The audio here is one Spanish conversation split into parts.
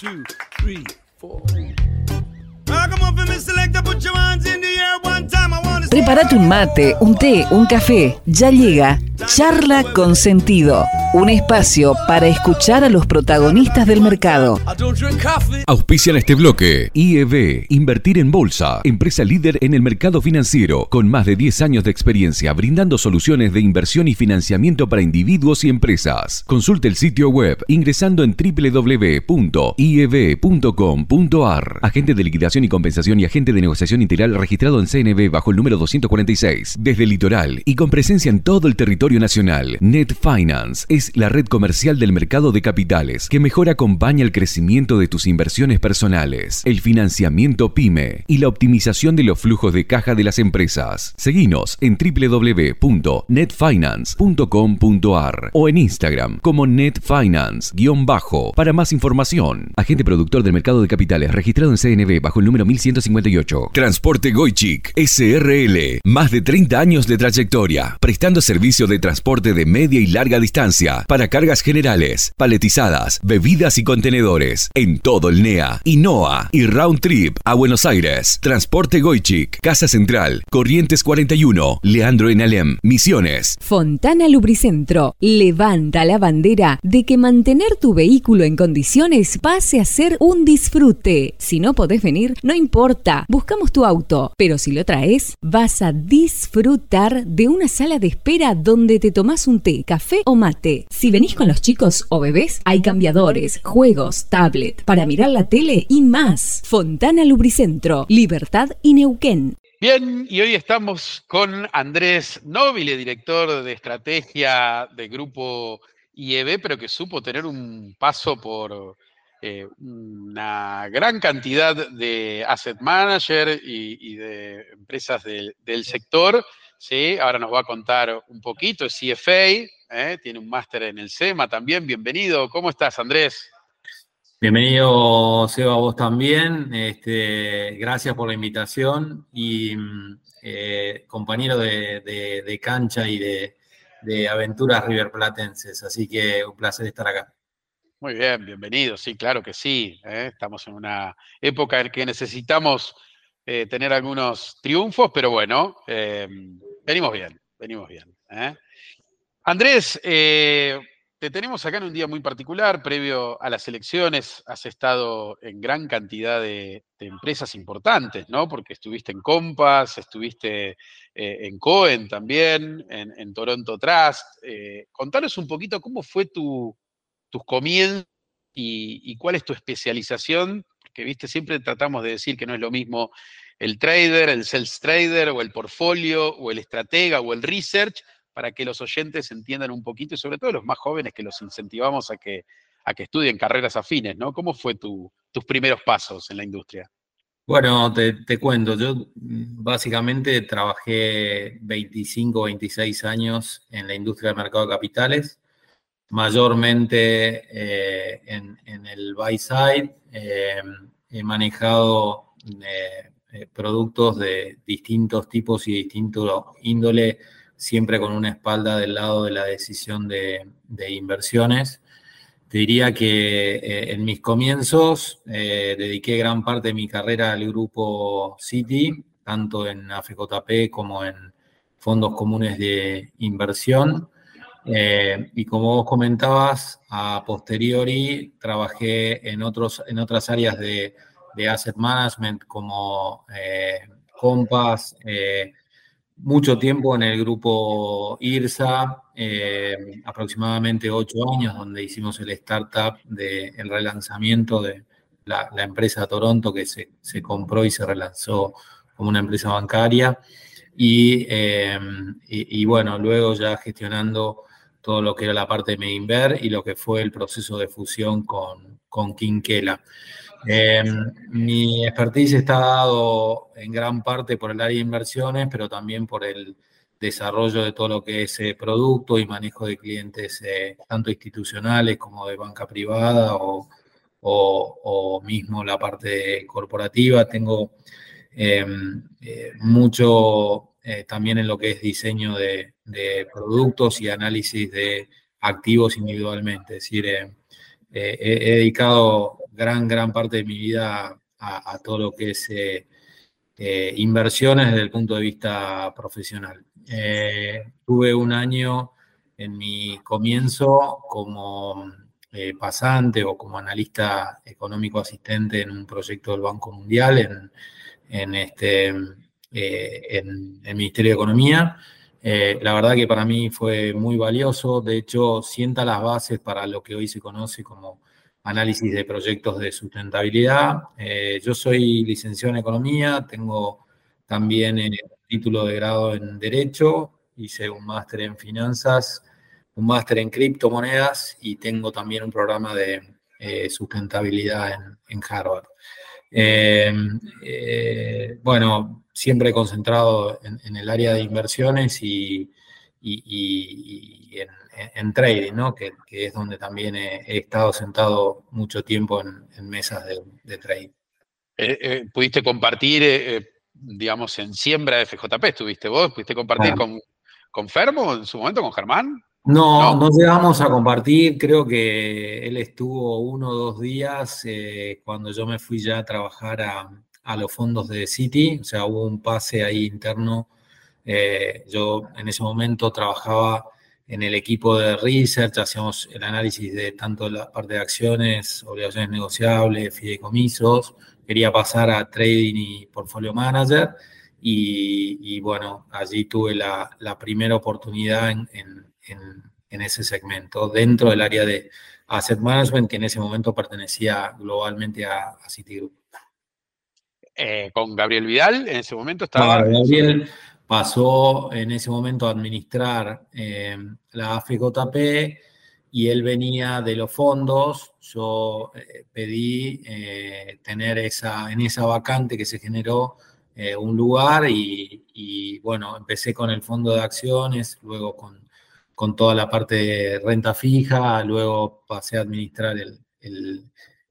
two, three, four. Prepárate un mate, un té, un café. Ya llega Charla con Sentido, un espacio para escuchar a los protagonistas del mercado. Auspician este bloque. IEB, Invertir en Bolsa, empresa líder en el mercado financiero, con más de 10 años de experiencia brindando soluciones de inversión y financiamiento para individuos y empresas. Consulte el sitio web ingresando en www.ieb.com.ar. Agente de liquidación y compensación y agente de negociación integral registrado en CNB bajo el número 246. Desde el litoral y con presencia en todo el territorio nacional, Net Finance es la red comercial del mercado de capitales que mejor acompaña el crecimiento de tus inversiones personales, el financiamiento PYME y la optimización de los flujos de caja de las empresas. Seguinos en www.netfinance.com.ar o en Instagram como netfinance-bajo para más información. Agente productor del mercado de capitales registrado en CNB bajo el número 1158. Transporte Goichik SRL. Más de 30 años de trayectoria, prestando servicio de transporte de media y larga distancia para cargas generales, paletizadas, bebidas y contenedores en todo el NEA, INOA y Round Trip a Buenos Aires. Transporte Goichik, Casa Central, Corrientes 41, Leandro en Alem, Misiones. Fontana Lubricentro levanta la bandera de que mantener tu vehículo en condiciones pase a ser un disfrute. Si no podés venir, no importa, buscamos tu auto, pero si lo traes, vas a disfrutar de una sala de espera donde te tomás un té, café o mate. Si venís con los chicos o bebés, hay cambiadores, juegos, tablet, para mirar la tele y más. Fontana Lubricentro, Libertad y Neuquén. Bien, y hoy estamos con Andrés Nobile, director de estrategia del grupo IEB, pero que supo tener un paso por eh, una gran cantidad de asset manager y, de empresas del sector. ¿Sí? Ahora nos va a contar un poquito, es CFA, ¿eh? tiene un máster en el SEMA también. Bienvenido, ¿cómo estás, Andrés? Bienvenido, Seba, vos también. Este, gracias por la invitación y mm, eh, compañero de, de- de cancha y de, de aventuras riverplatenses. Así que un placer estar acá. Muy bien, bienvenido, sí, claro que sí. ¿eh? Estamos en una época en que necesitamos eh, tener algunos triunfos, pero bueno, eh, venimos bien, venimos bien. ¿eh? Andrés, eh, te tenemos acá en un día muy particular, previo a las elecciones, has estado en gran cantidad de, empresas importantes, ¿no? Porque estuviste en Compass, estuviste eh, en Cohen también, en, Toronto Trust. Contanos un poquito cómo fue tu, tus comienzos y, y cuál es tu especialización, porque viste, siempre tratamos de decir que no es lo mismo el trader, el sales trader, o el portfolio, o el estratega, o el research, para que los oyentes entiendan un poquito, y sobre todo los más jóvenes que los incentivamos a que, a que estudien carreras afines, ¿no? ¿Cómo fue tu- tus primeros pasos en la industria? Bueno, te, te cuento, yo mm, básicamente trabajé 25, 26 años en la industria del mercado de capitales, mayormente eh, en, en el buy side. eh, he manejado eh, eh, productos de distintos tipos y distinto índole, siempre con una espalda del lado de la decisión de, inversiones. Te diría que eh, en mis comienzos eh, dediqué gran parte de mi carrera al grupo City, tanto en AFJP como en fondos comunes de inversión. Eh, y como vos comentabas, a posteriori trabajé en, otros, en otras áreas de, de asset management como eh, Compass, eh, mucho tiempo en el grupo IRSA, eh, aproximadamente ocho años, donde hicimos el startup del relanzamiento de la, empresa Toronto que se, se compró y se relanzó como una empresa bancaria. Y, y, y bueno, luego ya gestionando todo lo que era la parte de Medinver y lo que fue el proceso de fusión con, con Quinquela. Eh, mi expertise está dado en gran parte por el área de inversiones, pero también por el desarrollo de todo lo que es eh, producto y manejo de clientes, eh, tanto institucionales como de banca privada o, mismo la parte corporativa. Tengo eh, eh, mucho también en lo que es diseño de, productos y análisis de activos individualmente. Es decir, he, he dedicado gran, gran parte de mi vida a, todo lo que es eh, eh, inversiones desde el punto de vista profesional. tuve un año en mi comienzo como pasante o como analista económico asistente en un proyecto del Banco Mundial en, en este, en el Ministerio de Economía. Eh, la verdad que para mí fue muy valioso, de hecho sienta las bases para lo que hoy se conoce como análisis de proyectos de sustentabilidad. Eh, yo soy licenciado en economía, tengo también el título de grado en derecho, hice un máster en finanzas, un máster en criptomonedas y tengo también un programa de eh, sustentabilidad en Harvard. bueno, siempre concentrado en, el área de inversiones y, en, trading, ¿no? Que, es donde también he, estado sentado mucho tiempo en, mesas de, trading. Eh, eh, ¿Pudiste compartir, eh, digamos, en siembra de FJP? ¿Estuviste vos? ¿Pudiste compartir con, con Fermo en su momento, con Germán? No, no, llegamos a compartir. Creo que él estuvo uno o dos días cuando yo me fui ya a trabajar a, a los fondos de Citi, o sea, hubo un pase ahí interno. Yo en ese momento trabajaba en el equipo de research, hacíamos el análisis de tanto la parte de acciones, obligaciones negociables, fideicomisos, quería pasar a trading y portfolio manager y, bueno, allí tuve la, primera oportunidad en, ese segmento, dentro del área de asset management que en ese momento pertenecía globalmente a, a Citigroup. Eh, con Gabriel Vidal, en ese momento estaba... Gabriel pasó en ese momento a administrar eh, la AFJP y él venía de los fondos. Yo eh, pedí tener esa, en esa vacante que se generó un lugar y, bueno, empecé con el fondo de acciones, luego con, con toda la parte de renta fija, luego pasé a administrar el,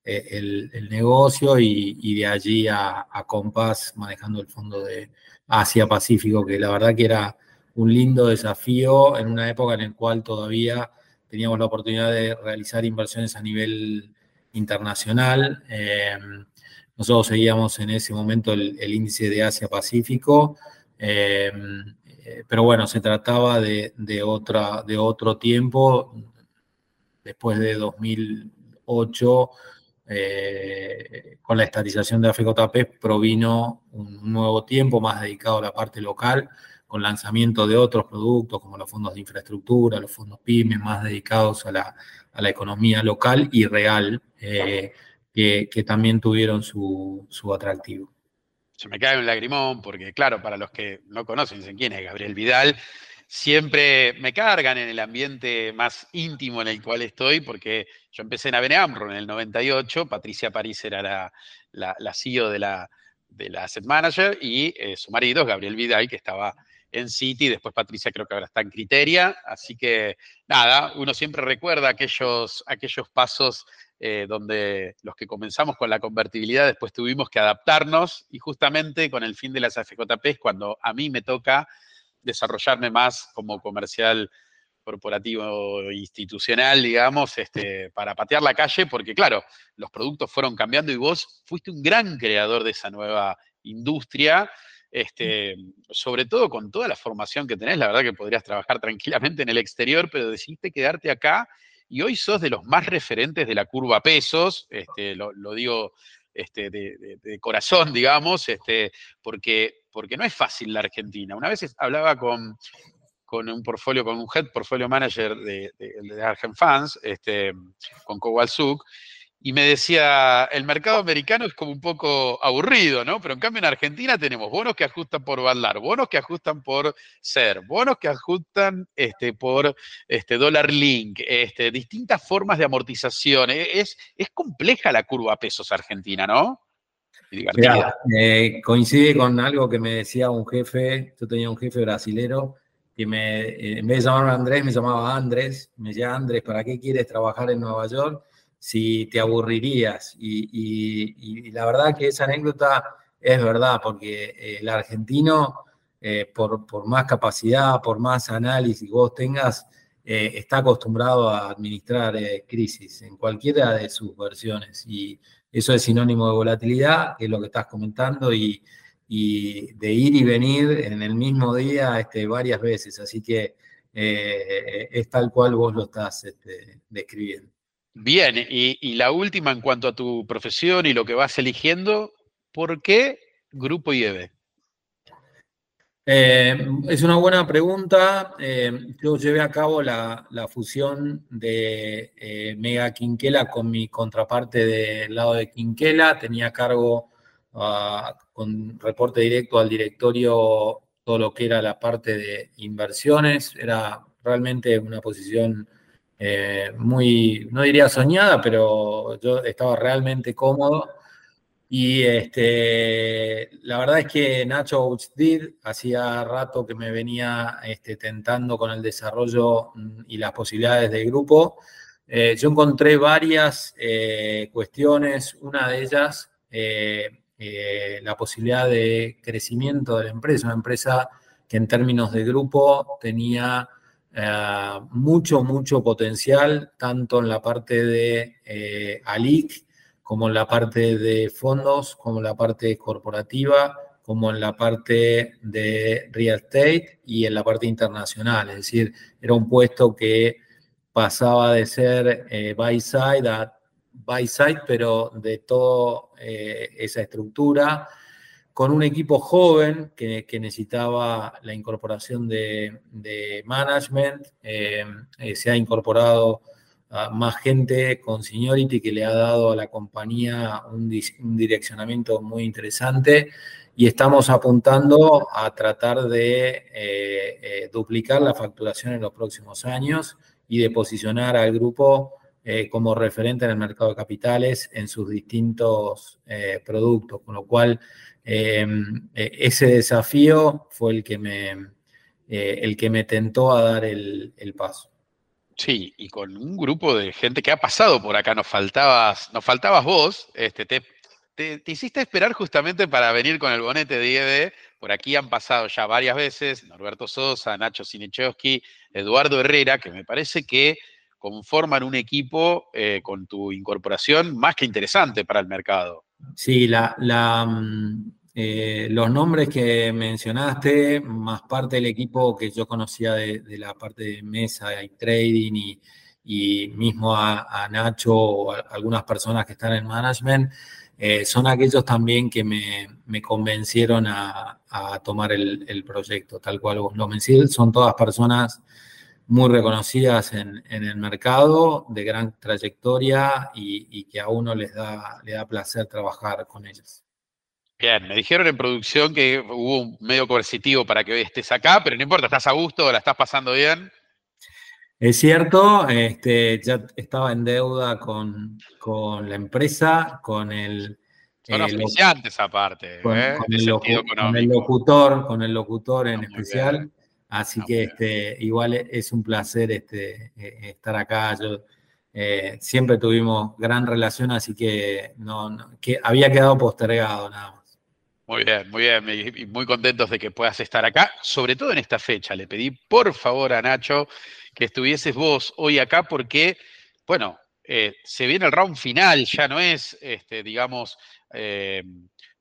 el, negocio y, de allí a, a Compass manejando el fondo de Asia-Pacífico, que la verdad que era un lindo desafío en una época en la cual todavía teníamos la oportunidad de realizar inversiones a nivel internacional. Em, nosotros seguíamos en ese momento el, índice de Asia-Pacífico, em, eh, pero bueno, se trataba de, otra, de otro tiempo. Después de 2008 eh, con la estatización de AFJP provino un nuevo tiempo más dedicado a la parte local, con lanzamiento de otros productos como los fondos de infraestructura, los fondos PYME, más dedicados a la, economía local y real, eh, que, también tuvieron su, su atractivo. Se me cae un lagrimón porque, claro, para los que no conocen, dicen quién es Gabriel Vidal, siempre me cargan en el ambiente más íntimo en el cual estoy, porque yo empecé en ABN AMRO en el 98, Patricia París era la, la, CEO de la, de la Asset Manager y eh, su marido, Gabriel Vidal, que estaba en City, después Patricia creo que ahora está en Criteria, así que nada, uno siempre recuerda aquellos, aquellos pasos eh, donde los que comenzamos con la convertibilidad después tuvimos que adaptarnos y justamente con el fin de las AFJP es cuando a mí me toca desarrollarme más como comercial corporativo institucional, digamos, este, para patear la calle, porque claro, los productos fueron cambiando y vos fuiste un gran creador de esa nueva industria, este, sobre todo con toda la formación que tenés, la verdad que podrías trabajar tranquilamente en el exterior, pero decidiste quedarte acá y hoy sos de los más referentes de la curva pesos, este, lo, digo este, de, corazón, digamos, este, porque, porque no es fácil la Argentina. Una vez hablaba con, con un portfolio, con un head portfolio manager de, de, Argent Fans, este, con Kowalsuk, y me decía, el mercado americano es como un poco aburrido, ¿no? Pero en cambio en Argentina tenemos bonos que ajustan por Bandar, bonos que ajustan por SER, bonos que ajustan este, por este, dólar link, este, distintas formas de amortización. E, es, es compleja la curva pesos argentina, ¿no? Eh, coincide con algo que me decía un jefe, yo tenía un jefe brasilero que me, en vez de llamarme Andrés, me llamaba Andrés, me decía Andrés, ¿para qué quieres trabajar en Nueva York? Si te aburrirías. Y, la verdad que esa anécdota es verdad, porque eh, el argentino, eh, por, más capacidad, por más análisis vos tengas, eh, está acostumbrado a administrar crisis en cualquiera de sus versiones. Y eso es sinónimo de volatilidad, que es lo que estás comentando, y, de ir y venir en el mismo día este, varias veces. Así que es tal cual vos lo estás este, describiendo. Bien, y, la última en cuanto a tu profesión y lo que vas eligiendo, ¿por qué Grupo IEB? Eh, es una buena pregunta. Eh, yo llevé a cabo la, fusión de eh, Mega Quinquela con mi contraparte del lado de Quinquela. Tenía cargo ah, con reporte directo al directorio todo lo que era la parte de inversiones. Era realmente una posición eh, muy, no diría soñada, pero yo estaba realmente cómodo. Y este, la verdad es que Nacho Uchdid hacía rato que me venía este, tentando con el desarrollo mm, y las posibilidades del grupo. Eh, yo encontré varias eh, cuestiones, una de ellas, la posibilidad de crecimiento de la empresa, una empresa que en términos de grupo tenía eh, mucho, mucho potencial, tanto en la parte de eh, ALIC, como en la parte de fondos, como en la parte corporativa, como en la parte de real estate y en la parte internacional. Es decir, era un puesto que pasaba de ser eh, buy side a buy side, pero de toda esa estructura con un equipo joven que, necesitaba la incorporación de, management. Eh, eh, se ha incorporado más gente con seniority que le ha dado a la compañía un, direccionamiento muy interesante y estamos apuntando a tratar de eh, duplicar la facturación en los próximos años y de posicionar al grupo como referente en el mercado de capitales en sus distintos productos, con lo cual Em, e, ese desafío fue el que me, eh, el que me tentó a dar el, paso. Sí, y con un grupo de gente que ha pasado por acá, nos faltabas, nos faltabas vos, este, te, te, hiciste esperar justamente para venir con el bonete de IED. Por aquí han pasado ya varias veces Norberto Sosa, Nacho Sinichowski, Eduardo Herrera, que me parece que conforman un equipo eh, con tu incorporación más que interesante para el mercado. Sí, la, la, mm, eh, los nombres que mencionaste, más parte del equipo que yo conocía de, la parte de mesa y trading y, mismo a, Nacho o algunas personas que están en management, eh, son aquellos también que me, convencieron a, tomar el, proyecto, tal cual vos lo mencioné. Son todas personas muy reconocidas en, el mercado, de gran trayectoria y, que a uno les da, le da placer trabajar con ellas. Bien, me dijeron en producción que hubo un medio coercitivo para que hoy estés acá, pero no importa, estás a gusto, la estás pasando bien. Es cierto, este, ya estaba en deuda con, la empresa, con el... Son oficiantes aparte, con, ¿eh? el locutor, con el locutor en especial. Así que este, igual es un placer este, e, estar acá. Yo, eh, siempre tuvimos gran relación, así que, no, que había quedado postergado nada más. Muy bien, muy bien, y muy contentos de que puedas estar acá, sobre todo en esta fecha. Le pedí por favor a Nacho que estuvieses vos hoy acá porque, bueno, eh, se viene el round final, ya no es, este, digamos, eh,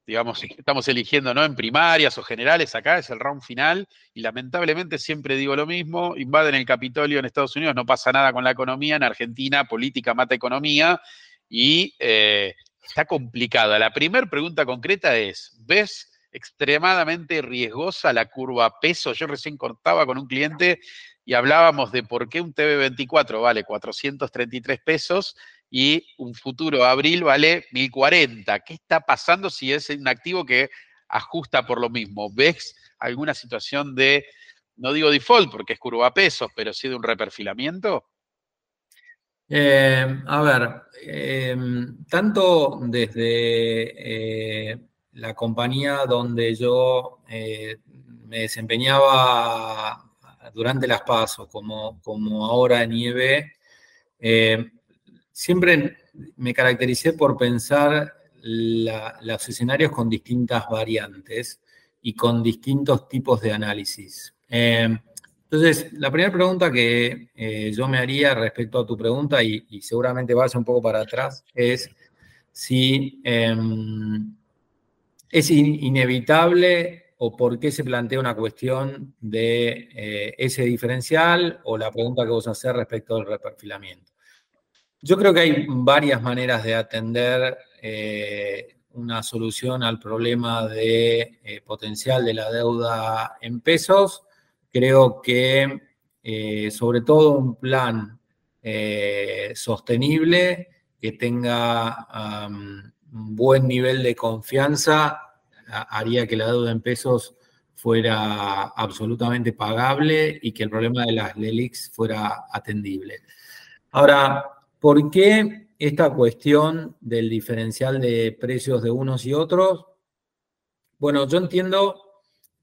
digamos, estamos eligiendo no en primarias o generales, acá es el round final y lamentablemente siempre digo lo mismo, invaden el Capitolio en Estados Unidos, no pasa nada con la economía, en Argentina política mata economía y eh, está complicada. La primera pregunta concreta es, ¿ves extremadamente riesgosa la curva peso? Yo recién cortaba con un cliente y hablábamos de por qué un TV24 vale 433 pesos y un futuro abril vale 1040. ¿Qué está pasando si es un activo que ajusta por lo mismo? ¿Ves alguna situación de, no digo default porque es curva pesos, pero sí de un reperfilamiento? Eh, a ver, em, tanto desde eh, la compañía donde yo eh, me desempeñaba durante las pasos, como, como ahora en IEB, siempre me caractericé por pensar los escenarios con distintas variantes y con distintos tipos de análisis. Entonces, la primera pregunta que eh, yo me haría respecto a tu pregunta, y, seguramente vas un poco para atrás, es si em, es inevitable o por qué se plantea una cuestión de eh, ese diferencial o la pregunta que vos haces respecto al reperfilamiento. Yo creo que hay varias maneras de atender eh, una solución al problema de potencial de la deuda en pesos. Creo que sobre todo un plan sostenible que tenga un buen nivel de confianza haría que la deuda en pesos fuera absolutamente pagable y que el problema de las LELIX fuera atendible. Ahora, ¿por qué esta cuestión del diferencial de precios de unos y otros? Bueno, yo entiendo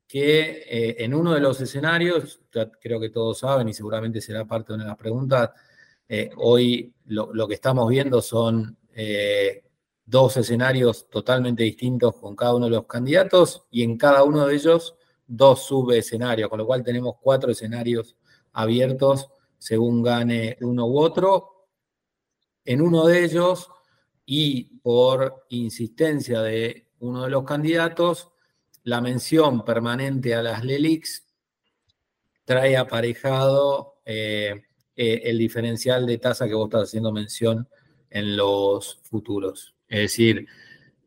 que eh, en uno de los escenarios, creo que todos saben y seguramente será parte de una de las preguntas, eh, hoy lo, que estamos viendo son eh, dos escenarios totalmente distintos con cada uno de los candidatos y en cada uno de ellos dos subescenarios, con lo cual tenemos cuatro escenarios abiertos según gane uno u otro. En uno de ellos, y por insistencia de uno de los candidatos, la mención permanente a las LELIX trae aparejado eh, eh, el diferencial de tasa que vos estás haciendo mención en los futuros. Es decir,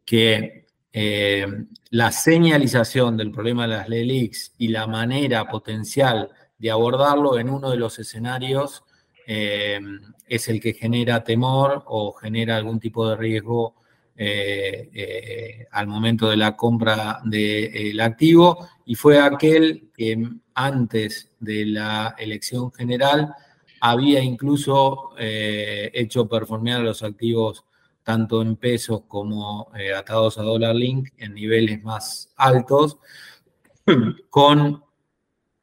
que eh, la señalización del problema de las LELIX y la manera potencial de abordarlo en uno de los escenarios es el que genera temor o genera algún tipo de riesgo eh, al momento de la compra del activo y fue aquel que antes de la elección general había incluso hecho performear los activos tanto en pesos como eh, atados a dólar link en niveles más altos. Con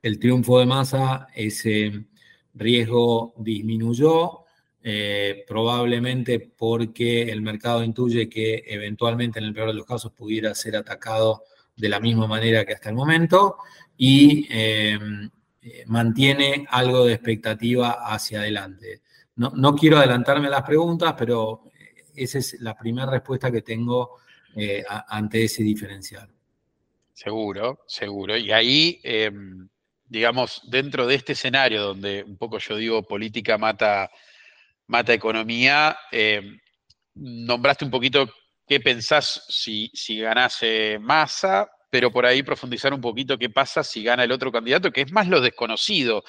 el triunfo de masa, ese riesgo disminuyó, eh, probablemente porque el mercado intuye que eventualmente en el peor de los casos pudiera ser atacado de la misma manera que hasta el momento y eh, mantiene algo de expectativa hacia adelante. No, no, quiero adelantarme a las preguntas, pero esa es la primera respuesta que tengo eh, ante ese diferencial. Seguro, seguro. Y ahí, em, digamos, dentro de este escenario donde un poco yo digo política mata, mata economía, em, nombraste un poquito qué pensás si, si ganase Massa, pero por ahí profundizar un poquito qué pasa si gana el otro candidato, que es más lo desconocido.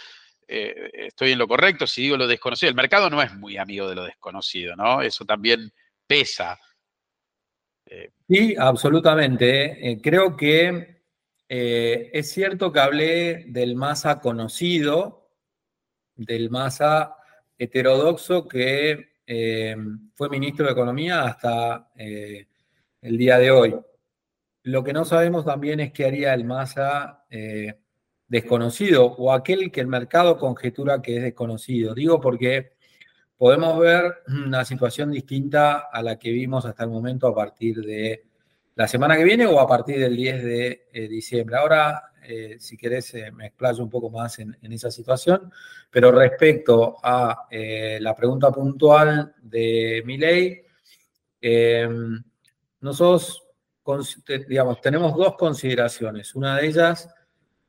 Eh, estoy en lo correcto si digo lo desconocido. El mercado no es muy amigo de lo desconocido, ¿no? Eso también pesa. Eh, sí, absolutamente. Eh, creo que es cierto que hablé del masa conocido, del masa heterodoxo que fue ministro de Economía hasta el día de hoy. Lo que no sabemos también es qué haría el masa desconocido o aquel que el mercado conjetura que es desconocido. Digo porque podemos ver una situación distinta a la que vimos hasta el momento a partir de la semana que viene o a partir del 10 de eh, diciembre. Ahora, eh, si querés, eh, me explayo un poco más en, esa situación, pero respecto a la pregunta puntual de mi ley, nosotros, digamos, tenemos dos consideraciones. Una de ellas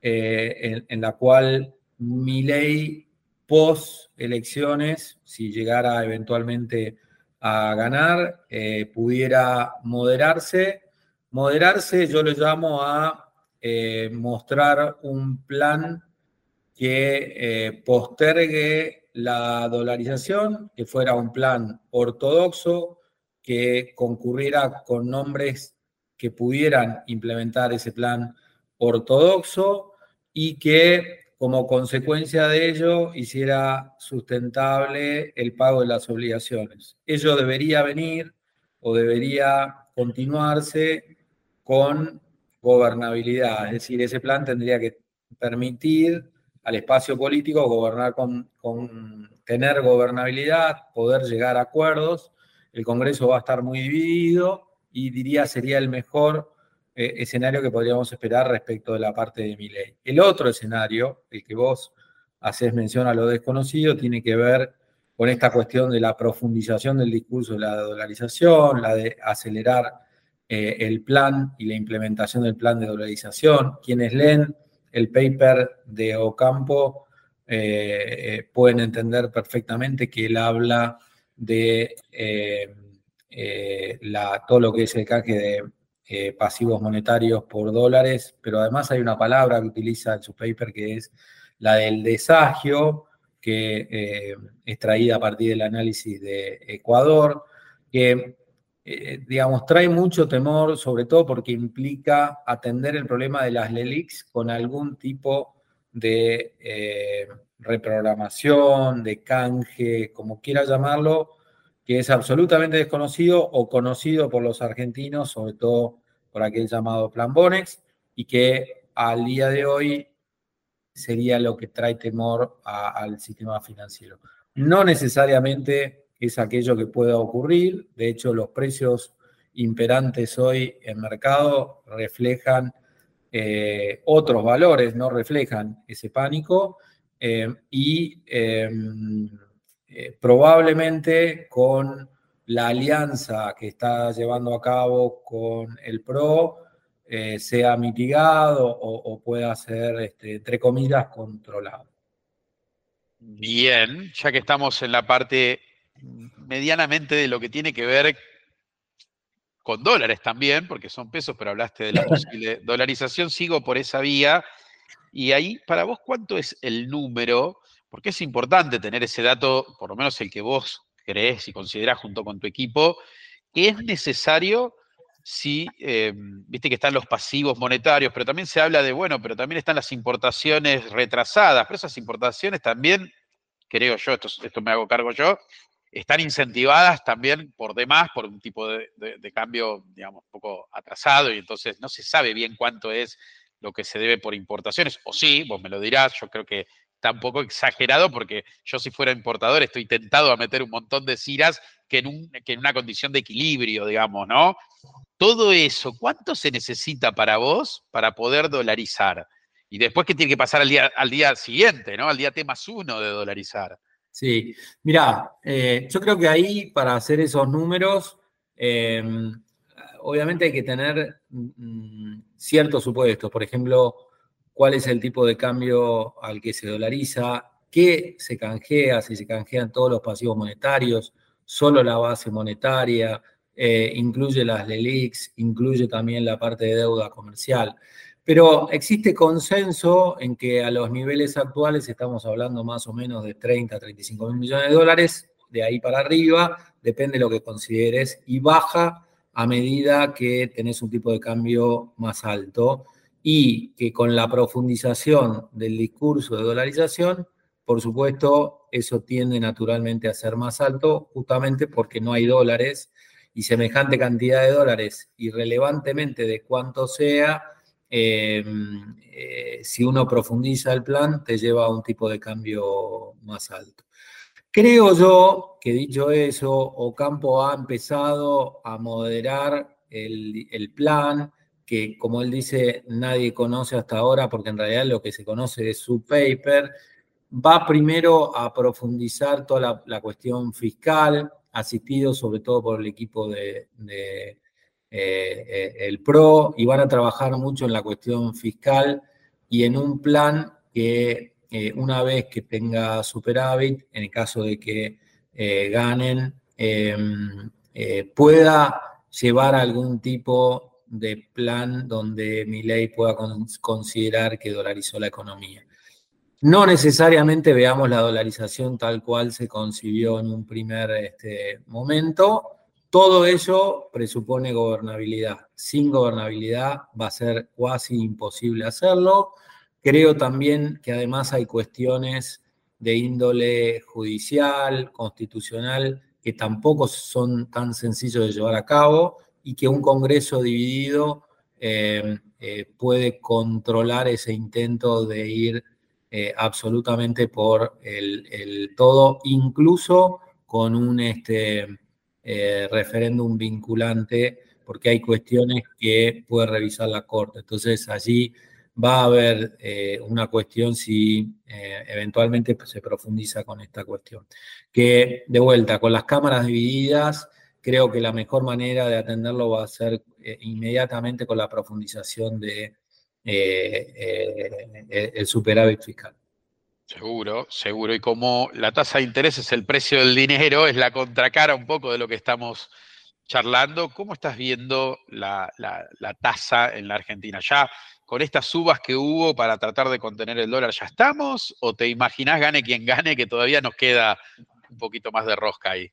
eh, en, la cual mi ley post elecciones, si llegara eventualmente a ganar, eh, pudiera moderarse. Moderarse yo le llamo a eh, mostrar un plan que postergue la dolarización, que fuera un plan ortodoxo, que concurriera con nombres que pudieran implementar ese plan ortodoxo y que como consecuencia de ello hiciera sustentable el pago de las obligaciones. Ello debería venir o debería continuarse con gobernabilidad, es decir, ese plan tendría que permitir al espacio político gobernar con, con tener gobernabilidad, poder llegar a acuerdos. El Congreso va a estar muy dividido y diría sería el mejor eh, escenario que podríamos esperar respecto de la parte de mi ley. El otro escenario, el que vos haces mención a lo desconocido, tiene que ver con esta cuestión de la profundización del discurso de la dolarización, la de acelerar eh, el plan y la implementación del plan de dolarización. Quienes leen el paper de Ocampo eh, eh, pueden entender perfectamente que él habla de la, todo lo que es el canje de pasivos monetarios por dólares, pero además hay una palabra que utiliza en su paper que es la del desagio, que eh, es traída a partir del análisis de Ecuador, que, eh, digamos, trae mucho temor, sobre todo porque implica atender el problema de las LELIX con algún tipo de eh, reprogramación, de canje, como quiera llamarlo, que es absolutamente desconocido o conocido por los argentinos, sobre todo por aquel llamado Plan Bonex, y que al día de hoy sería lo que trae temor al sistema financiero. No necesariamente es aquello que pueda ocurrir, de hecho los precios imperantes hoy en mercado reflejan eh, otros valores, no reflejan ese pánico eh, y em, eh, probablemente con la alianza que está llevando a cabo con el PRO, sea mitigado o, pueda ser, este, entre comillas, controlado. Bien, ya que estamos en la parte medianamente de lo que tiene que ver con dólares también, porque son pesos, pero hablaste de la posible dolarización, sigo por esa vía. Y ahí, para vos, ¿cuánto es el número? Porque es importante tener ese dato, por lo menos el que vos crees y considerás junto con tu equipo, que es necesario sí, eh, viste que están los pasivos monetarios, pero también se habla de, bueno, pero también están las importaciones retrasadas, pero esas importaciones también, creo yo, esto, esto me hago cargo yo, están incentivadas también por demás, por un tipo de, cambio, digamos, un poco atrasado, y entonces no se sabe bien cuánto es lo que se debe por importaciones, o sí, vos me lo dirás, yo creo que está un poco exagerado porque yo si fuera importador estoy tentado a meter un montón de ciras que en, un, que en una condición de equilibrio, digamos, ¿no? Todo eso, ¿cuánto se necesita para vos para poder dolarizar? Y después, ¿qué tiene que pasar al día, al día siguiente, ¿no? Al día T más uno de dolarizar. Sí, mira, eh, yo creo que ahí para hacer esos números, em, obviamente hay que tener mm, ciertos supuestos. Por ejemplo, cuál es el tipo de cambio al que se dolariza, qué se canjea, si se canjean todos los pasivos monetarios, solo la base monetaria, eh, incluye las LELIX, incluye también la parte de deuda comercial. Pero existe consenso en que a los niveles actuales estamos hablando más o menos de 30, 35 mil millones de dólares, de ahí para arriba, depende de lo que consideres, y baja a medida que tenés un tipo de cambio más alto y que con la profundización del discurso de dolarización, por supuesto, eso tiende naturalmente a ser más alto, justamente porque no hay dólares y semejante cantidad de dólares, irrelevantemente de cuánto sea, em, eh, si uno profundiza el plan, te lleva a un tipo de cambio más alto. Creo yo que dicho eso, Ocampo ha empezado a moderar el, plan, que como él dice, nadie conoce hasta ahora, porque en realidad lo que se conoce es su paper, va primero a profundizar toda la cuestión fiscal, asistido sobre todo por el equipo de, eh, el PRO y van a trabajar mucho en la cuestión fiscal y en un plan que eh, una vez que tenga superávit, en el caso de que ganen, em, pueda llevar algún tipo de plan donde mi ley pueda considerar que dolarizó la economía. No necesariamente veamos la dolarización tal cual se concibió en un primer este, momento. Todo ello presupone gobernabilidad. Sin gobernabilidad va a ser casi imposible hacerlo. Creo también que además hay cuestiones de índole judicial, constitucional, que tampoco son tan sencillos de llevar a cabo y que un Congreso dividido eh, eh, puede controlar ese intento de ir eh, absolutamente por el, todo, incluso con un este, eh, referéndum vinculante, porque hay cuestiones que puede revisar la Corte. Entonces allí va a haber eh, una cuestión si eh, eventualmente se profundiza con esta cuestión. Que de vuelta, con las cámaras divididas, creo que la mejor manera de atenderlo va a ser inmediatamente con la profundización de el superávit fiscal. Seguro, seguro. Y como la tasa de interés es el precio del dinero, es la contracara un poco de lo que estamos charlando. ¿Cómo estás viendo la, tasa en la Argentina? ¿Ya con estas subas que hubo para tratar de contener el dólar ya estamos? ¿O te imaginas, gane quien gane, que todavía nos queda un poquito más de rosca ahí?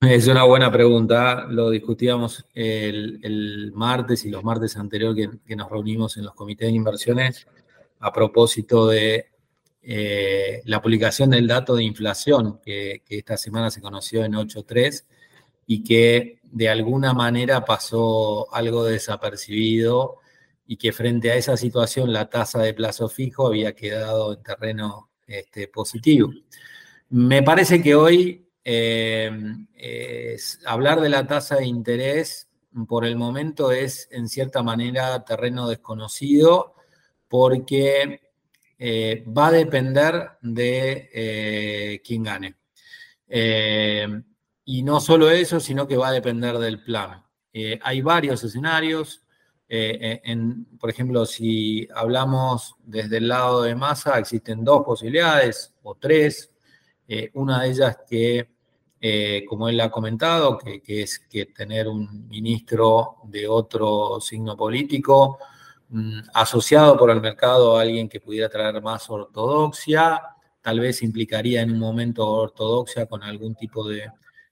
Es una buena pregunta. Lo discutíamos el, martes y los martes anteriores que, nos reunimos en los comités de inversiones a propósito de eh, la publicación del dato de inflación que, esta semana se conoció en 8.3 y que de alguna manera pasó algo desapercibido y que frente a esa situación la tasa de plazo fijo había quedado en terreno este, positivo. Me parece que hoy eh, hablar de la tasa de interés por el momento es en cierta manera terreno desconocido porque eh, va a depender de eh, quién gane. Eh, y no solo eso, sino que va a depender del plan. hay varios escenarios. por ejemplo, si hablamos desde el lado de masa, existen dos posibilidades o tres. una de ellas que, como él ha comentado, que es que tener un ministro de otro signo político Mm, asociado por el mercado a alguien que pudiera traer más ortodoxia, tal vez implicaría en un momento ortodoxia con algún tipo de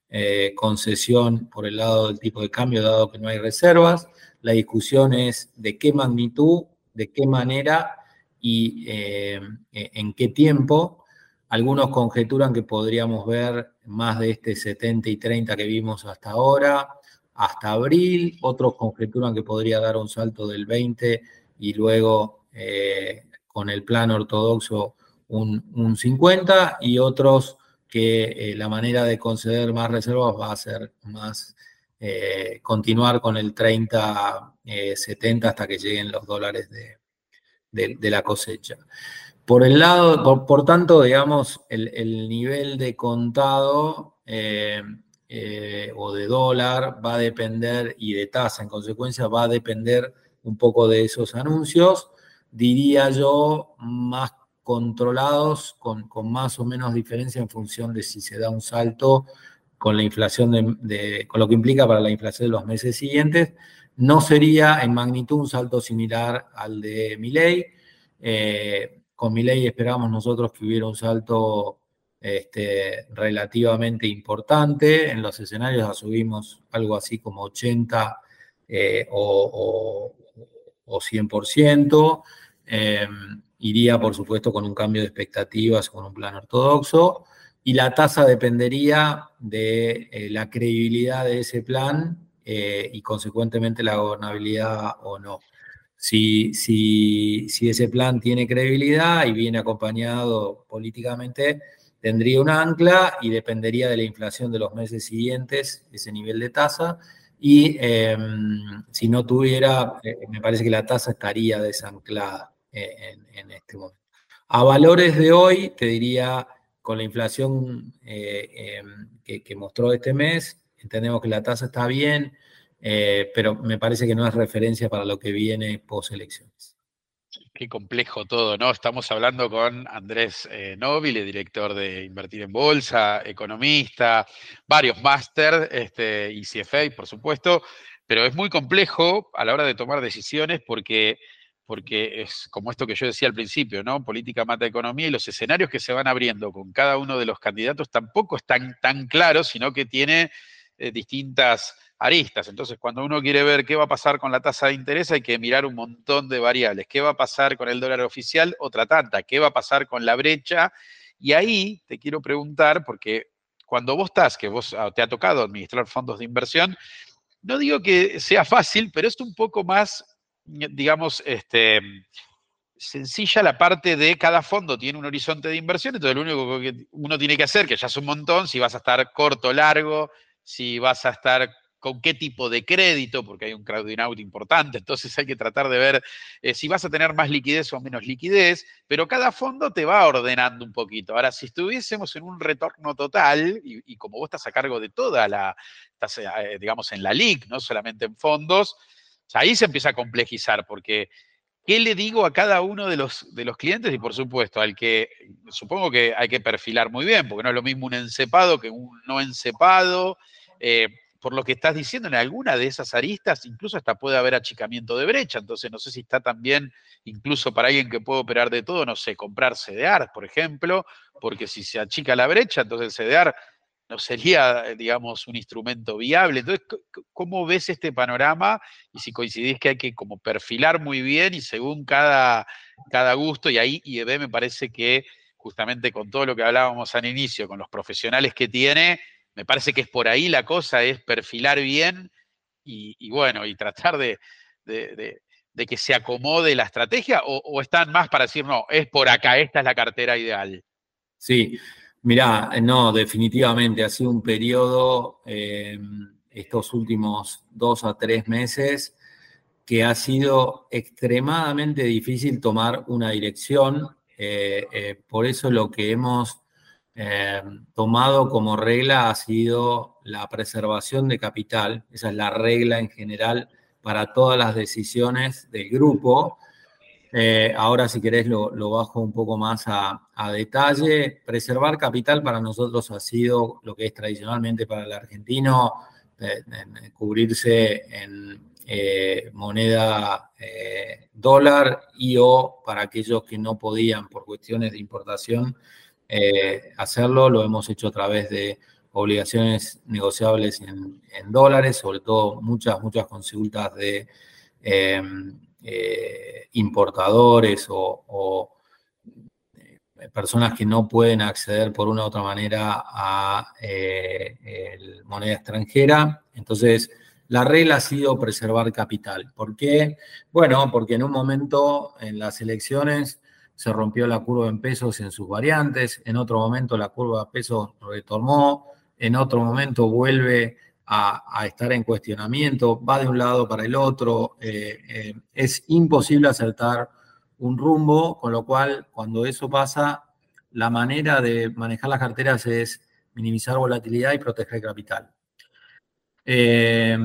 eh, concesión por el lado del tipo de cambio, dado que no hay reservas. La discusión es de qué magnitud, de qué manera y eh, en qué tiempo. Algunos conjeturan que podríamos ver más de este 70 y 30 que vimos hasta ahora hasta abril, otros conjeturan que podría dar un salto del 20 y luego eh, con el plan ortodoxo un, 50 y otros que eh, la manera de conceder más reservas va a ser más eh, continuar con el 30-70 hasta que lleguen los dólares de, la cosecha. Por el lado, por, tanto, digamos, el, el, nivel de contado eh, o de dólar va a depender, y de tasa en consecuencia, va a depender un poco de esos anuncios, diría yo, más controlados, con, más o menos diferencia en función de si se da un salto con la inflación, de, con lo que implica para la inflación de los meses siguientes. No sería en magnitud un salto similar al de Miley. Eh, con Miley esperamos nosotros que hubiera un salto este, relativamente importante. En los escenarios asumimos algo así como 80 eh, o, 100%. Em, iría, por supuesto, con un cambio de expectativas, con un plan ortodoxo. Y la tasa dependería de eh, la credibilidad de ese plan eh, y, consecuentemente, la gobernabilidad o no. Si, si, si ese plan tiene credibilidad y viene acompañado políticamente, tendría un ancla y dependería de la inflación de los meses siguientes, ese nivel de tasa. Y em, si no tuviera, eh, me parece que la tasa estaría desanclada eh, en, este momento. A valores de hoy, te diría, con la inflación eh, em, que, mostró este mes, entendemos que la tasa está bien, pero me parece que no es referencia para lo que viene post elecciones. Qué complejo todo, ¿no? Estamos hablando con Andrés eh, Nobile, director de Invertir en Bolsa, economista, varios máster, este, y CFA, por supuesto, pero es muy complejo a la hora de tomar decisiones porque, porque es como esto que yo decía al principio, ¿no? Política mata economía y los escenarios que se van abriendo con cada uno de los candidatos tampoco están tan claros, sino que tiene eh, distintas aristas. Entonces, cuando uno quiere ver qué va a pasar con la tasa de interés, hay que mirar un montón de variables. ¿Qué va a pasar con el dólar oficial? Otra tanta. ¿Qué va a pasar con la brecha? Y ahí te quiero preguntar, porque cuando vos estás, que vos ah, te ha tocado administrar fondos de inversión, no digo que sea fácil, pero es un poco más, digamos, este, sencilla la parte de cada fondo tiene un horizonte de inversión, entonces lo único que uno tiene que hacer, que ya es un montón, si vas a estar corto, largo, si vas a estar con qué tipo de crédito, porque hay un crowding out importante, entonces hay que tratar de ver eh, si vas a tener más liquidez o menos liquidez, pero cada fondo te va ordenando un poquito. Ahora, si estuviésemos en un retorno total, y, como vos estás a cargo de toda la, estás, eh, digamos, en la LIC, no solamente en fondos, ahí se empieza a complejizar, porque ¿qué le digo a cada uno de los, de los clientes? Y por supuesto, al que supongo que hay que perfilar muy bien, porque no es lo mismo un encepado que un no encepado. Eh, por lo que estás diciendo, en alguna de esas aristas incluso hasta puede haber achicamiento de brecha. Entonces, no sé si está también, incluso para alguien que puede operar de todo, no sé, comprar CDR, por ejemplo, porque si se achica la brecha, entonces el CDR no sería, digamos, un instrumento viable. Entonces, ¿cómo ves este panorama? Y si coincidís que hay que como perfilar muy bien y según cada, cada gusto, y ahí IEB me parece que justamente con todo lo que hablábamos al inicio, con los profesionales que tiene, me parece que es por ahí la cosa, es perfilar bien y, bueno, y tratar de, que se acomode la estrategia o, están más para decir, no, es por acá, esta es la cartera ideal. Sí, mirá, no, definitivamente ha sido un periodo, eh, estos últimos dos a tres meses, que ha sido extremadamente difícil tomar una dirección. Eh, eh, por eso lo que hemos eh, tomado como regla ha sido la preservación de capital. Esa es la regla en general para todas las decisiones del grupo. Eh, ahora, si querés, lo, bajo un poco más a, detalle. Preservar capital para nosotros ha sido lo que es tradicionalmente para el argentino, cubrirse en eh, moneda dólar y o para aquellos que no podían por cuestiones de importación eh, hacerlo. Lo hemos hecho a través de obligaciones negociables en, dólares, sobre todo muchas, muchas consultas de em, eh, importadores o, eh, personas que no pueden acceder por una u otra manera a moneda extranjera. Entonces, la regla ha sido preservar capital. ¿Por qué? Bueno, porque en un momento en las elecciones se rompió la curva en pesos en sus variantes, en otro momento la curva de pesos retornó, en otro momento vuelve a, estar en cuestionamiento, va de un lado para el otro, eh, eh, es imposible acertar un rumbo, con lo cual cuando eso pasa, la manera de manejar las carteras es minimizar volatilidad y proteger capital. Eh,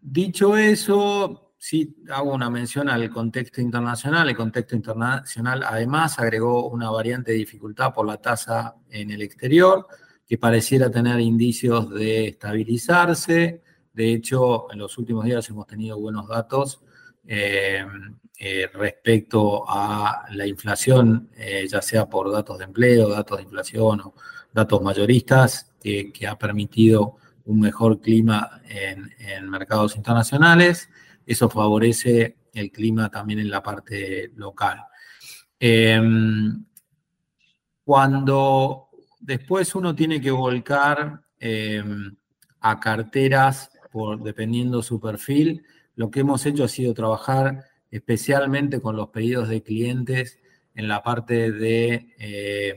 dicho eso, sí hago una mención al contexto internacional. El contexto internacional además agregó una variante de dificultad por la tasa en el exterior, que pareciera tener indicios de estabilizarse. De hecho, en los últimos días hemos tenido buenos datos eh, eh, respecto a la inflación, eh, ya sea por datos de empleo, datos de inflación o datos mayoristas, que, ha permitido un mejor clima en mercados internacionales eso favorece el clima también en la parte local. Em, cuando después uno tiene que volcar em, a carteras, por, dependiendo su perfil, lo que hemos hecho ha sido trabajar especialmente con los pedidos de clientes en la parte de eh,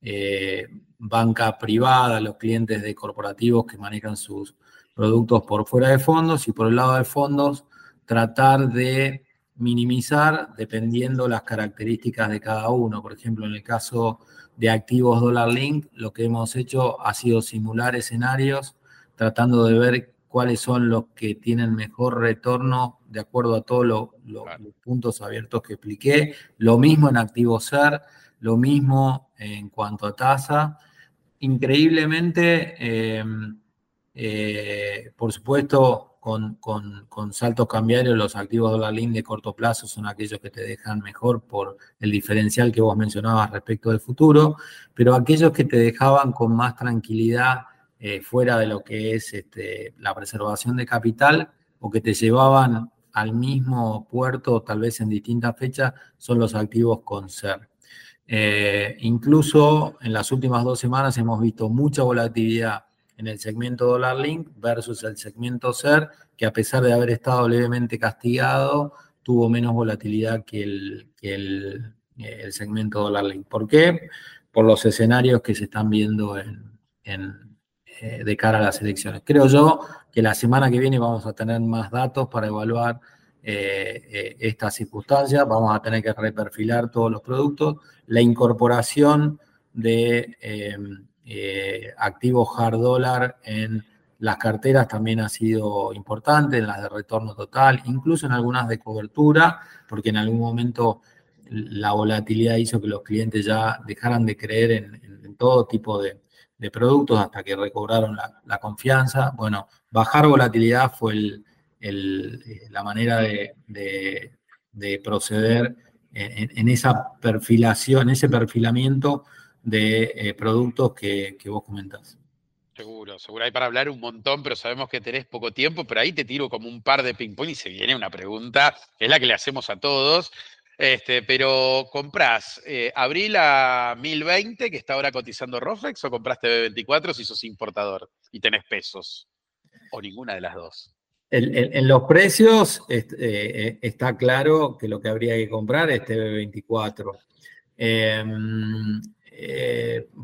eh, banca privada, los clientes de corporativos que manejan sus productos por fuera de fondos y por el lado de fondos tratar de minimizar dependiendo las características de cada uno. Por ejemplo, en el caso de activos dólar link, lo que hemos hecho ha sido simular escenarios tratando de ver cuáles son los que tienen mejor retorno de acuerdo a todos los puntos abiertos que expliqué. Lo mismo en activos SER, lo mismo en cuanto a tasa. Increíblemente, eh, eh, por supuesto, con, saltos cambiarios, los activos dólar link de corto plazo son aquellos que te dejan mejor por el diferencial que vos mencionabas respecto del futuro, pero aquellos que te dejaban con más tranquilidad eh, fuera de lo que es este, la preservación de capital o que te llevaban al mismo puerto, tal vez en distintas fechas, son los activos con SER. Eh, incluso en las últimas dos semanas hemos visto mucha volatilidad en el segmento dólar link versus el segmento SER, que a pesar de haber estado levemente castigado, tuvo menos volatilidad que el, el, segmento dólar link. ¿Por qué? Por los escenarios que se están viendo en, de cara a las elecciones. Creo yo que la semana que viene vamos a tener más datos para evaluar esta circunstancia, vamos a tener que reperfilar todos los productos, la incorporación de activos hard dólar en las carteras también ha sido importante, en las de retorno total, incluso en algunas de cobertura, porque en algún momento la volatilidad hizo que los clientes ya dejaran de creer en, todo tipo de, productos hasta que recobraron la, confianza. Bueno, bajar volatilidad fue la manera de, proceder en, esa perfilación, en ese perfilamiento de eh, productos que, que vos comentás. Seguro, seguro. Hay para hablar un montón, pero sabemos que tenés poco tiempo, pero ahí te tiro como un par de ping-pong y se viene una pregunta, que es la que le hacemos a todos. Este, pero comprás eh, Abril a 1020, que está ahora cotizando Roflex, o compraste B24 si sos importador y tenés pesos? O ninguna de las dos. En, los precios eh, eh, está claro que lo que habría que comprar es TB24. Eh,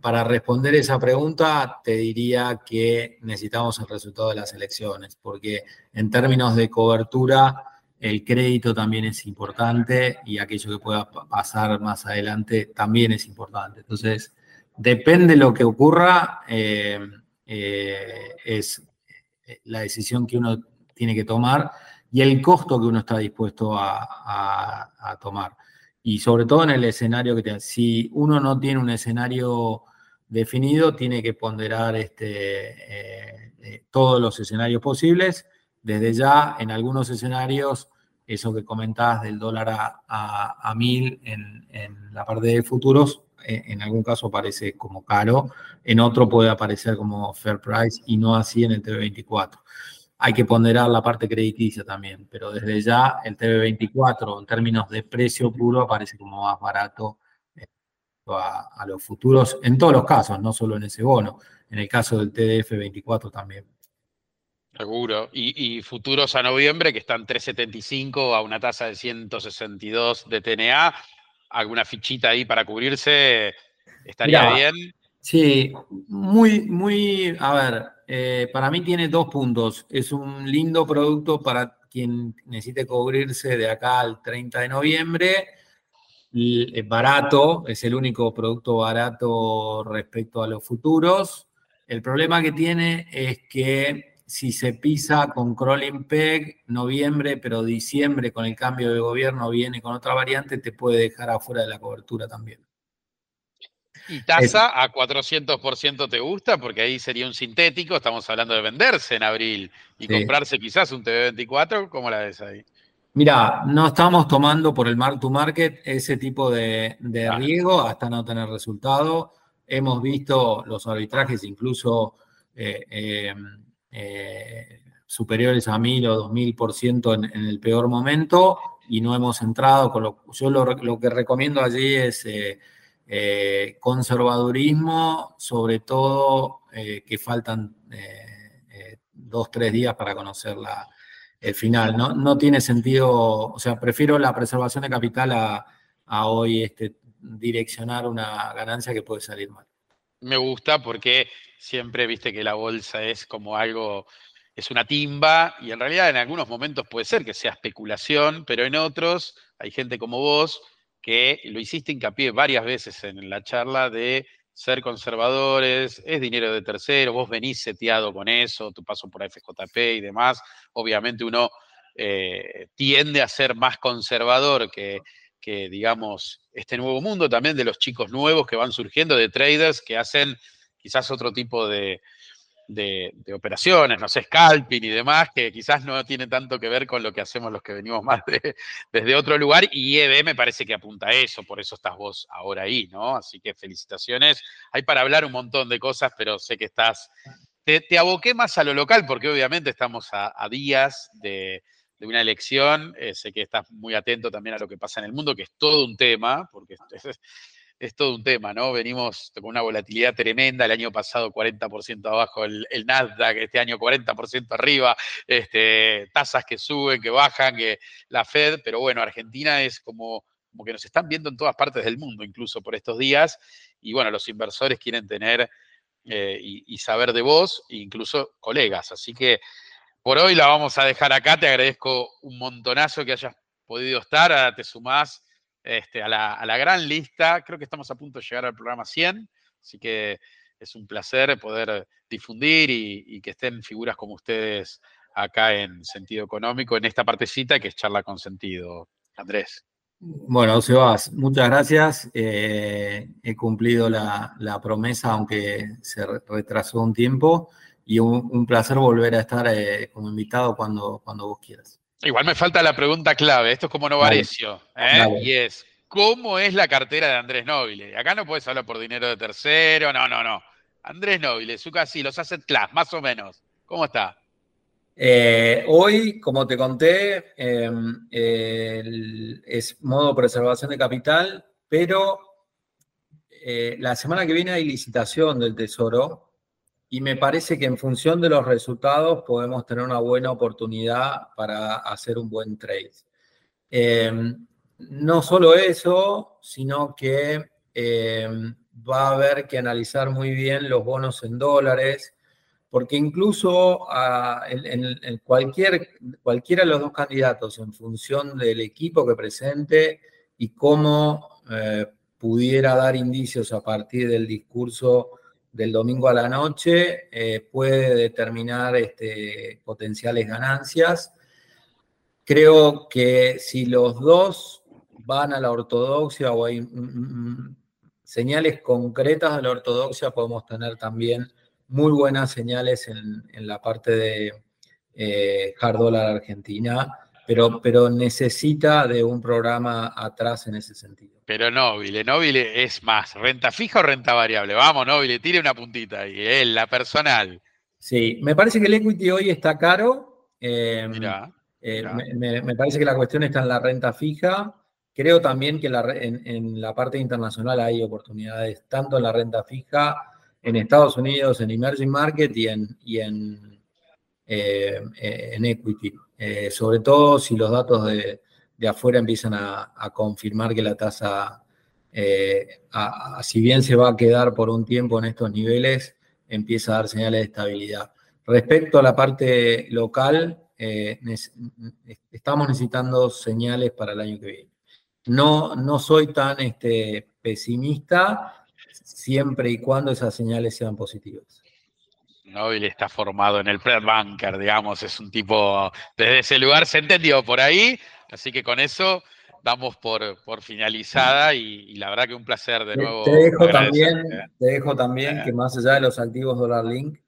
para responder esa pregunta, te diría que necesitamos el resultado de las elecciones, porque en términos de cobertura, el crédito también es importante y aquello que pueda pasar más adelante también es importante. Entonces, depende de lo que ocurra, eh, eh, es la decisión que uno tiene que tomar y el costo que uno está dispuesto a tomar y sobre todo en el escenario que tiene. Si uno no tiene un escenario definido, tiene que ponderar este, eh, eh, todos los escenarios posibles. Desde ya, en algunos escenarios, eso que comentabas del dólar a, mil en, la parte de futuros, eh, en algún caso aparece como caro, en otro puede aparecer como fair price y no así en el TV24 hay que ponderar la parte crediticia también, pero desde ya el TV24 en términos de precio puro aparece como más barato eh, a, los futuros, en todos los casos, no solo en ese bono, en el caso del TDF24 también. Seguro. Y, futuros a noviembre que están 375 a una tasa de 162 de TNA, alguna fichita ahí para cubrirse, estaría bien. Sí, muy, muy, a ver, eh, para mí tiene dos puntos. Es un lindo producto para quien necesite cubrirse de acá al 30 de noviembre. Es barato, es el único producto barato respecto a los futuros. El problema que tiene es que si se pisa con crawling peg, noviembre, pero diciembre con el cambio de gobierno viene con otra variante, te puede dejar afuera de la cobertura también. ¿Y tasa a 400% te gusta? Porque ahí sería un sintético, estamos hablando de venderse en abril y comprarse quizás un TV24, ¿cómo la ves ahí? Mira, no estamos tomando por el mark to market ese tipo de, riesgo hasta no tener resultado. Hemos visto los arbitrajes incluso eh, eh, eh, superiores a 1000 o 2000% en, en el peor momento y no hemos entrado. Con lo, yo lo, que recomiendo allí es eh, conservadurismo, sobre todo eh, que faltan eh, dos, tres días para conocer la, el final. No, no, tiene sentido, o sea, prefiero la preservación de capital a, hoy este, direccionar una ganancia que puede salir mal. Me gusta porque siempre viste que la bolsa es como algo, es una timba y en realidad en algunos momentos puede ser que sea especulación, pero en otros hay gente como vos que lo hiciste hincapié varias veces en la charla de ser conservadores, es dinero de tercero, vos venís seteado con eso, tu paso por FJP y demás, obviamente uno eh, tiende a ser más conservador que, que, digamos, este nuevo mundo también de los chicos nuevos que van surgiendo, de traders que hacen quizás otro tipo de, de, operaciones, no sé, scalping y demás, que quizás no tiene tanto que ver con lo que hacemos los que venimos más desde otro lugar. Y EB me parece que apunta a eso, por eso estás vos ahora ahí, ¿no? Así que felicitaciones. Hay para hablar un montón de cosas, pero sé que estás. Te, aboqué más a lo local, porque obviamente estamos a, días de, una elección. Eh, sé que estás muy atento también a lo que pasa en el mundo, que es todo un tema, porque todo un tema, ¿no? Venimos con una volatilidad tremenda, el año pasado 40% abajo el, Nasdaq, este año 40% arriba, este, tasas que suben, que bajan, que la Fed, pero bueno, Argentina es como, como que nos están viendo en todas partes del mundo, incluso por estos días, y bueno, los inversores quieren tener eh, y, saber de vos, incluso colegas. Así que por hoy la vamos a dejar acá. Te agradezco un montonazo que hayas podido estar. Ahora te sumás este, a, la, gran lista. Creo que estamos a punto de llegar al programa 100. Así que es un placer poder difundir y, que estén figuras como ustedes acá en sentido económico, en esta partecita que es charla con sentido. Andrés. Bueno, Sebas, muchas gracias. Eh, he cumplido la, promesa, aunque se retrasó un tiempo, y un, placer volver a estar eh, como invitado cuando, cuando vos quieras. Igual me falta la pregunta clave, esto es como Novarecio, ¿eh? y es, ¿cómo es la cartera de Andrés Nobile? Acá no puedes hablar por dinero de tercero, no, no, no. Andrés Nobile, su casi, los asset class, más o menos. ¿Cómo está? Eh, hoy, como te conté, em, es modo preservación de capital, pero eh, la semana que viene hay licitación del Tesoro y me parece que en función de los resultados podemos tener una buena oportunidad para hacer un buen trade. Em, no solo eso, sino que em, va a haber que analizar muy bien los bonos en dólares porque incluso ah, cualquier, cualquiera de los dos candidatos, en función del equipo que presente y cómo eh, pudiera dar indicios a partir del discurso del domingo a la noche, eh, puede determinar este, potenciales ganancias. Creo que si los dos van a la ortodoxia o hay mm, mm, mm, señales concretas de la ortodoxia, podemos tener también muy buenas señales en, la parte de eh, hard argentina, pero, pero necesita de un programa atrás en ese sentido. Pero Nobile, Nobile es más, ¿renta fija o renta variable? Vamos, Nobile, tire una puntita ahí, eh, la personal. Sí, me parece que el equity hoy está caro. Eh, eh, me, parece que la cuestión está en la renta fija. Creo también que en, en, la parte internacional hay oportunidades, tanto en la renta fija en Estados Unidos en emerging market y en, y en, en equity. Eh, sobre todo si los datos de, afuera empiezan a, confirmar que la tasa, eh, si bien se va a quedar por un tiempo en estos niveles, empieza a dar señales de estabilidad. Respecto a la parte local, estamos necesitando señales para el año que viene. No, no soy tan este, pesimista, siempre y cuando esas señales sean positivas. Nobile está formado en el Pred Bunker, digamos, es un tipo, desde ese lugar se entendió por ahí, así que con eso damos por, por finalizada y, la verdad que un placer de nuevo. Te dejo también, te dejo también eh. que más allá de los activos Dollar Link,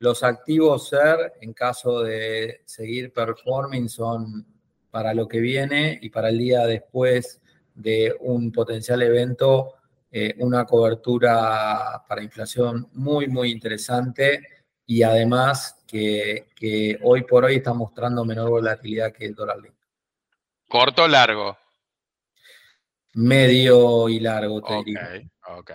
los activos SER, en caso de seguir performing, son para lo que viene y para el día después de un potencial evento eh, una cobertura para inflación muy, muy interesante y además que, hoy por hoy está mostrando menor volatilidad que el dólar link. ¿Corto o largo? Medio y largo, te okay, diría. Ok,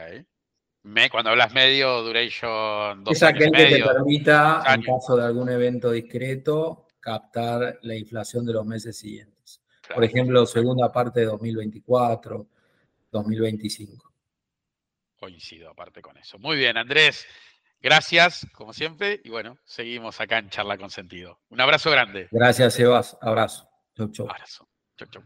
Me, cuando hablas medio, duration, dos Es aquel que te permita, en caso de algún evento discreto, captar la inflación de los meses siguientes. Por ejemplo, segunda parte de 2024, 2025 coincido aparte con eso. Muy bien, Andrés. Gracias, como siempre. Y bueno, seguimos acá en Charla con Sentido. Un abrazo grande. Gracias, Sebas. Abrazo. Chau, chau. Abrazo. Chau, chau.